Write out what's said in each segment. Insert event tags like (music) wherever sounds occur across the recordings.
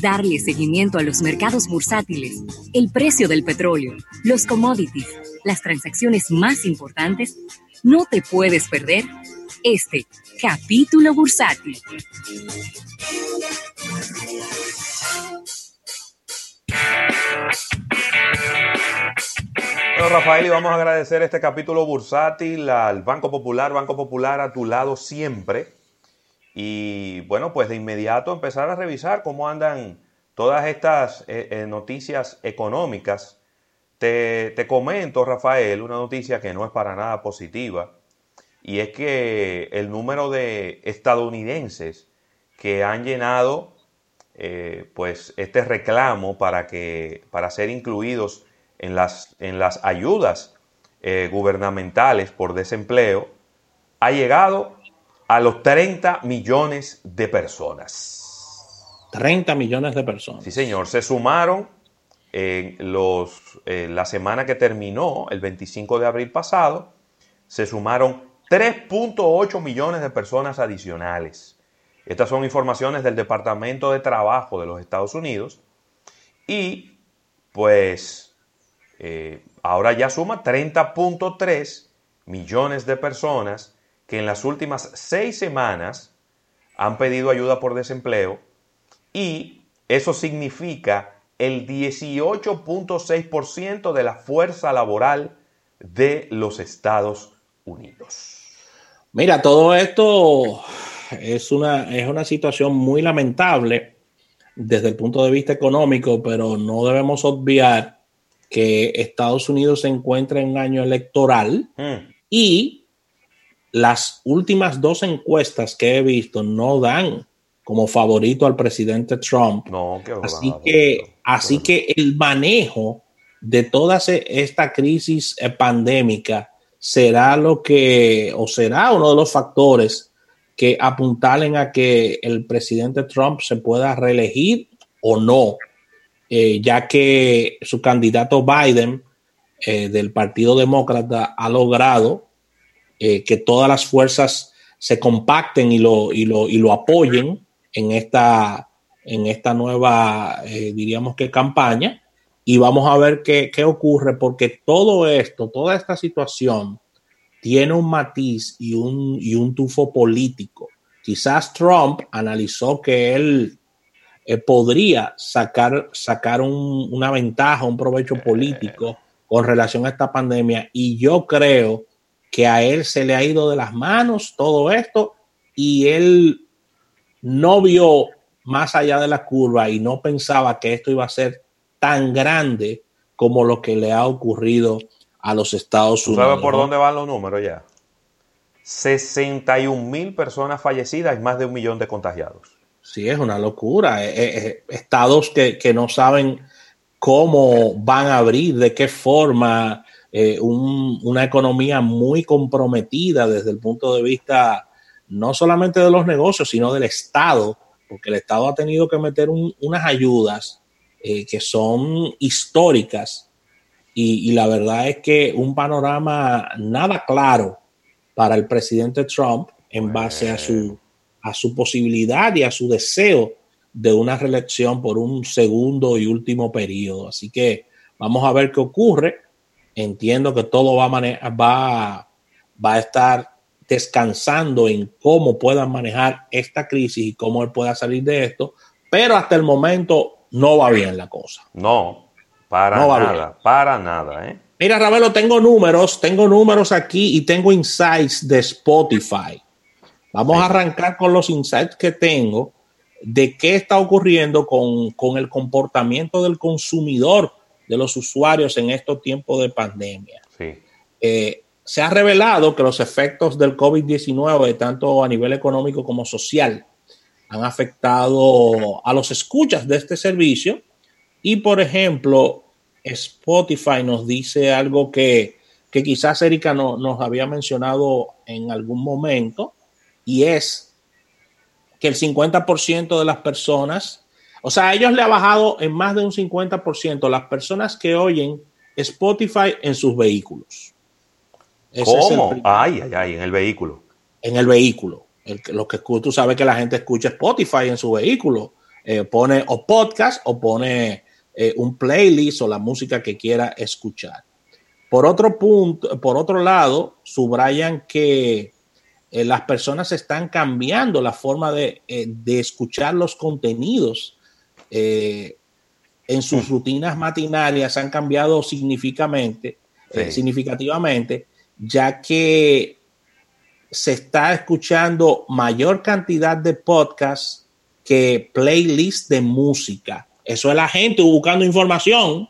darle seguimiento a los mercados bursátiles, el precio del petróleo, los commodities, las transacciones más importantes, no te puedes perder este capítulo bursátil. Rafael, y vamos a agradecer este capítulo bursátil al Banco Popular, Banco Popular a tu lado siempre. Y bueno, pues de inmediato empezar a revisar cómo andan todas estas eh, eh, noticias económicas. Te, te comento, Rafael, una noticia que no es para nada positiva, y es que el número de estadounidenses que han llenado eh, pues este reclamo para, que, para ser incluidos en las, en las ayudas gubernamentales por desempleo ha llegado a los 30 millones de personas. 30 millones de personas. Sí, señor. Se sumaron en los, la semana que terminó, el 25 de abril pasado, se sumaron 3.8 millones de personas adicionales. Estas son informaciones del Departamento de Trabajo de los Estados Unidos. Y pues eh, ahora ya suma 30.3 millones de personas que en las últimas seis semanas han pedido ayuda por desempleo y eso significa el 18.6% de la fuerza laboral de los Estados Unidos. Mira, todo esto es una, es una situación muy lamentable desde el punto de vista económico, pero no debemos obviar que Estados Unidos se encuentra en un año electoral mm. y las últimas dos encuestas que he visto no dan como favorito al presidente Trump. No, así que, así que el manejo de toda esta crisis eh, pandémica será lo que, o será uno de los factores que apuntalen a que el presidente Trump se pueda reelegir o no, eh, ya que su candidato Biden eh, del Partido Demócrata ha logrado eh, que todas las fuerzas se compacten y lo, y lo, y lo apoyen en esta, en esta nueva, eh, diríamos que campaña, y vamos a ver qué, qué ocurre, porque todo esto, toda esta situación tiene un matiz y un, y un tufo político. Quizás Trump analizó que él eh, podría sacar, sacar una ventaja, un provecho político con relación a esta pandemia. Y yo creo que a él se le ha ido de las manos todo esto y él no vio más allá de la curva y no pensaba que esto iba a ser tan grande como lo que le ha ocurrido a los Estados Unidos. ¿Sabe por dónde van los números ya? 61 mil personas fallecidas y más de un millón de contagiados. Sí, es una locura. Eh, eh, eh, estados que, que, no saben cómo van a abrir, de qué forma, eh, una economía muy comprometida desde el punto de vista no solamente de los negocios, sino del Estado, porque el Estado ha tenido que meter unas ayudas eh, que son históricas. Y, la verdad es que un panorama nada claro para el presidente Trump en base a su, a su posibilidad y a su deseo de una reelección por un segundo y último periodo. Así que vamos a ver qué ocurre entiendo que todo va a, va, va a estar descansando en cómo puedan manejar esta crisis y cómo él pueda salir de esto, pero hasta el momento no va bien la cosa. No, para nada, para nada. ¿eh? Mira, Ravelo, tengo números, tengo números aquí y tengo insights de Spotify. Vamos a arrancar con los insights que tengo de qué está ocurriendo con, con el comportamiento del consumidor de los usuarios en estos tiempos de pandemia. Eh, se ha revelado que los efectos del COVID-19, tanto a nivel económico como social, han afectado a los escuchas de este servicio. Y, por ejemplo, Spotify nos dice algo que, quizás Erika no, nos había mencionado en algún momento, y es que el 50% de las personas o sea, a ellos le ha bajado en más de un 50% las personas que oyen Spotify en sus vehículos. ¿Cómo? ay, ay, ay, en el vehículo. En el vehículo. lo que tú sabes que la gente escucha Spotify en su vehículo. eh, pone o podcast o pone eh, un playlist o la música que quiera escuchar. Por otro punto, por otro lado, subrayan que eh, las personas están cambiando la forma de, escuchar los contenidos en sus mm. rutinas matinarias, han cambiado significativamente, significativamente, ya que se está escuchando mayor cantidad de podcasts que playlists de música. Eso es la gente buscando información.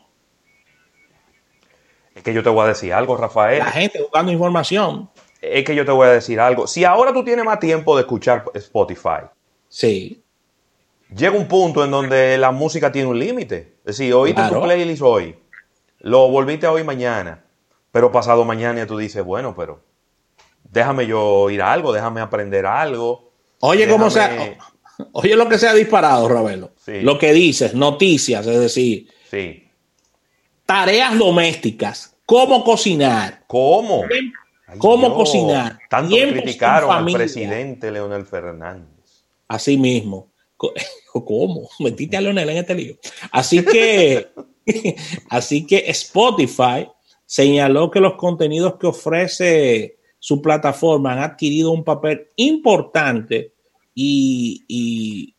Es que yo te voy a decir algo, Rafael. La gente buscando información. Es que yo te voy a decir algo. Si ahora tú tienes más tiempo de escuchar Spotify. Sí. Llega un punto en donde la música tiene un límite. Es decir, oíste tu playlist hoy, lo volviste a oír mañana, pero pasado mañana tú dices, bueno, pero déjame yo oír algo, déjame aprender algo. Oye, cómo sea, oye lo que se ha disparado, Ravelo. Lo que dices, noticias, es decir, sí. tareas domésticas, cómo cocinar. ¿Cómo? ¿Cómo cocinar? Tanto criticaron al presidente Leonel Fernández. Así mismo. (laughs) ¿Cómo? Metiste a Leonel en este lío. Así que, (laughs) así que Spotify señaló que los contenidos que ofrece su plataforma han adquirido un papel importante y,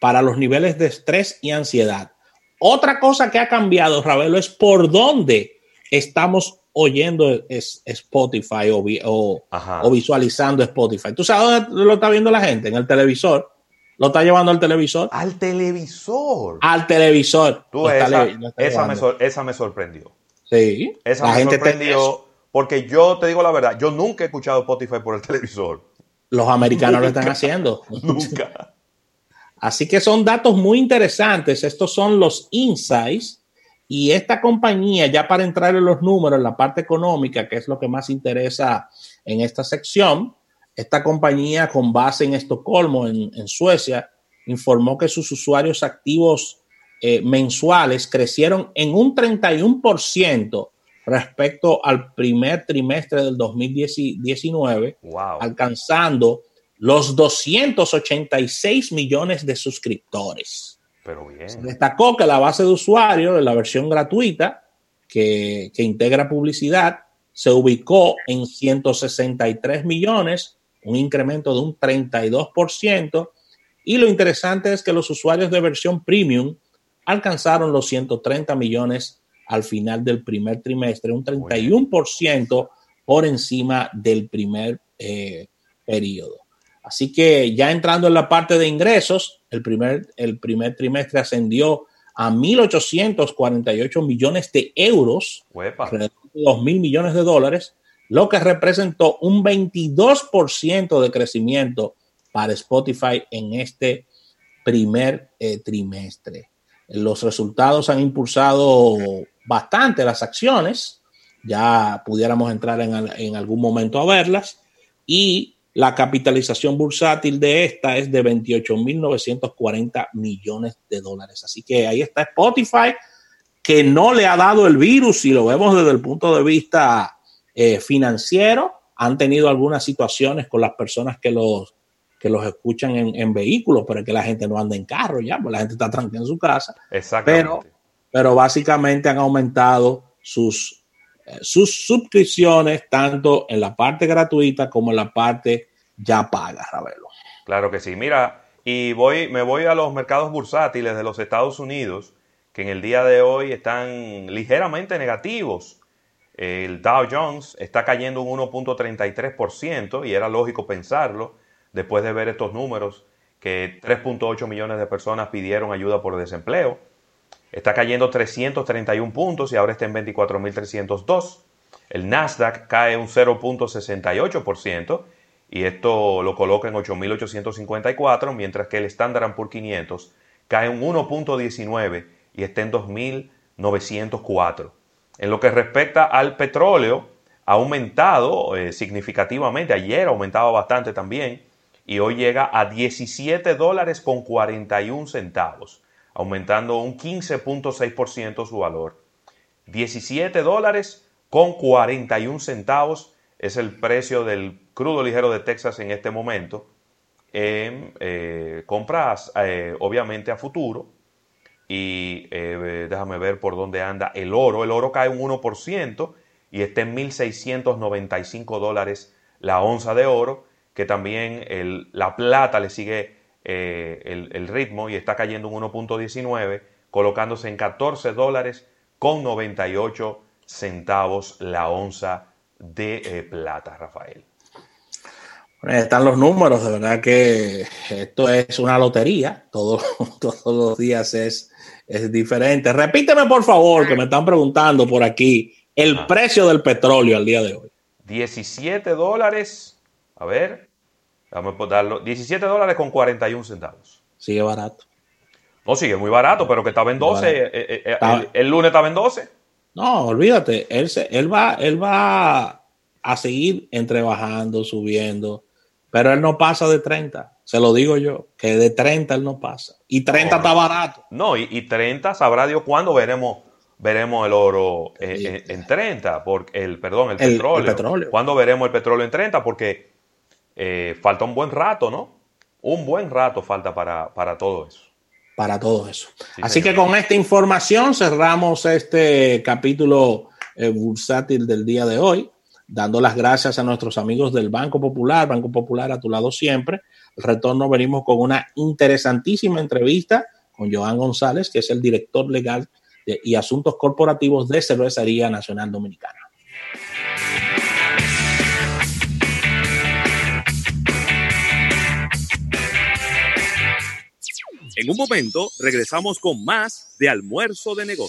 para los niveles de estrés y ansiedad. Otra cosa que ha cambiado, Ravelo, es por dónde estamos oyendo Spotify o, o, visualizando Spotify. ¿Tú sabes dónde lo está viendo la gente? En el televisor. ¿Lo está llevando al televisor? Al televisor. Al televisor. esa, me sorprendió. Sí. Esa la me gente sorprendió. Porque yo te digo la verdad, yo nunca he escuchado Spotify por el (laughs) televisor. Los americanos lo están haciendo. (laughs) nunca. Así que son datos muy interesantes. Estos son los insights. Y esta compañía, ya para entrar en los números, en la parte económica, que es lo que más interesa en esta sección, esta compañía con base en Estocolmo, en, Suecia, informó que sus usuarios activos eh, mensuales crecieron en un 31% respecto al primer trimestre del 2019, alcanzando los 286 millones de suscriptores. Pero bien. Se destacó que la base de usuarios de la versión gratuita que, que integra publicidad se ubicó en 163 millones, un incremento de un 32%, y lo interesante es que los usuarios de versión premium alcanzaron los 130 millones al final del primer trimestre, un 31% por encima del primer eh, periodo. Así que ya entrando en la parte de ingresos, el primer, el primer trimestre ascendió a 1.848 millones de euros, dos mil millones de dólares, lo que representó un 22% de crecimiento para Spotify en este primer eh, trimestre. Los resultados han impulsado bastante las acciones, ya pudiéramos entrar en, algún momento a verlas, y la capitalización bursátil de esta es de 28.940 millones de dólares. Así que ahí está Spotify, que no le ha dado el virus, si lo vemos desde el punto de vista eh, financiero, han tenido algunas situaciones con las personas que los que los escuchan en, vehículos, pero es que la gente no anda en carro ya, pues la gente está tranquila en su casa. Pero, pero básicamente han aumentado sus, eh, sus suscripciones tanto en la parte gratuita como en la parte ya paga, Ravelo. Claro que sí. Mira, y voy, me voy a los mercados bursátiles de los Estados Unidos, que en el día de hoy están ligeramente negativos. El Dow Jones está cayendo un 1.33% y era lógico pensarlo después de ver estos números, que 3.8 millones de personas pidieron ayuda por desempleo. Está cayendo 331 puntos y ahora está en 24.302. El Nasdaq cae un 0.68% y esto lo coloca en 8.854, mientras que el Standard Poor's 500 cae un 1.19 y está en 2.904. En lo que respecta al petróleo, ha aumentado eh, significativamente, ayer ha aumentado bastante también, y hoy llega a 17 dólares con 41 centavos, aumentando un 15.6% su valor. 17 dólares con 41 centavos es el precio del crudo ligero de Texas en este momento. eh, compras eh, obviamente a futuro y eh, déjame ver por dónde anda el oro. El oro cae un 1% y está en 1.695 dólares la onza de oro, que también la plata le sigue el, el, ritmo y está cayendo un 1.19, colocándose en 14 dólares con 98 centavos la onza de plata, Rafael. Están los números, de verdad que esto es una lotería, Todo, (laughs) todos los días es, es diferente. Repíteme por favor, que me están preguntando por aquí, el ah. precio del petróleo al día de hoy. 17 dólares, a ver, vamos a darlo, 17 dólares con 41 centavos. Sigue barato. No, sigue muy barato, pero que estaba en 12, eh, eh, eh, el, lunes estaba en 12. No, olvídate, él, se, él, va, él va a seguir entrebajando, subiendo pero él no pasa de 30. Se lo digo yo, que de 30 él no pasa. Y 30 está barato. No, y, 30 sabrá Dios cuándo veremos veremos el oro en, 30, porque el perdón, el, petróleo. ¿Cuándo veremos el petróleo en 30? Porque eh, falta un buen rato, ¿no? Un buen rato falta para, para todo eso. Para todo eso. Así que con esta información cerramos este capítulo eh, bursátil del día de hoy dando las gracias a nuestros amigos del Banco Popular, Banco Popular a tu lado siempre. El retorno venimos con una interesantísima entrevista con Joan González, que es el director legal y asuntos corporativos de Cervecería Nacional Dominicana. En un momento regresamos con más de almuerzo de negocios.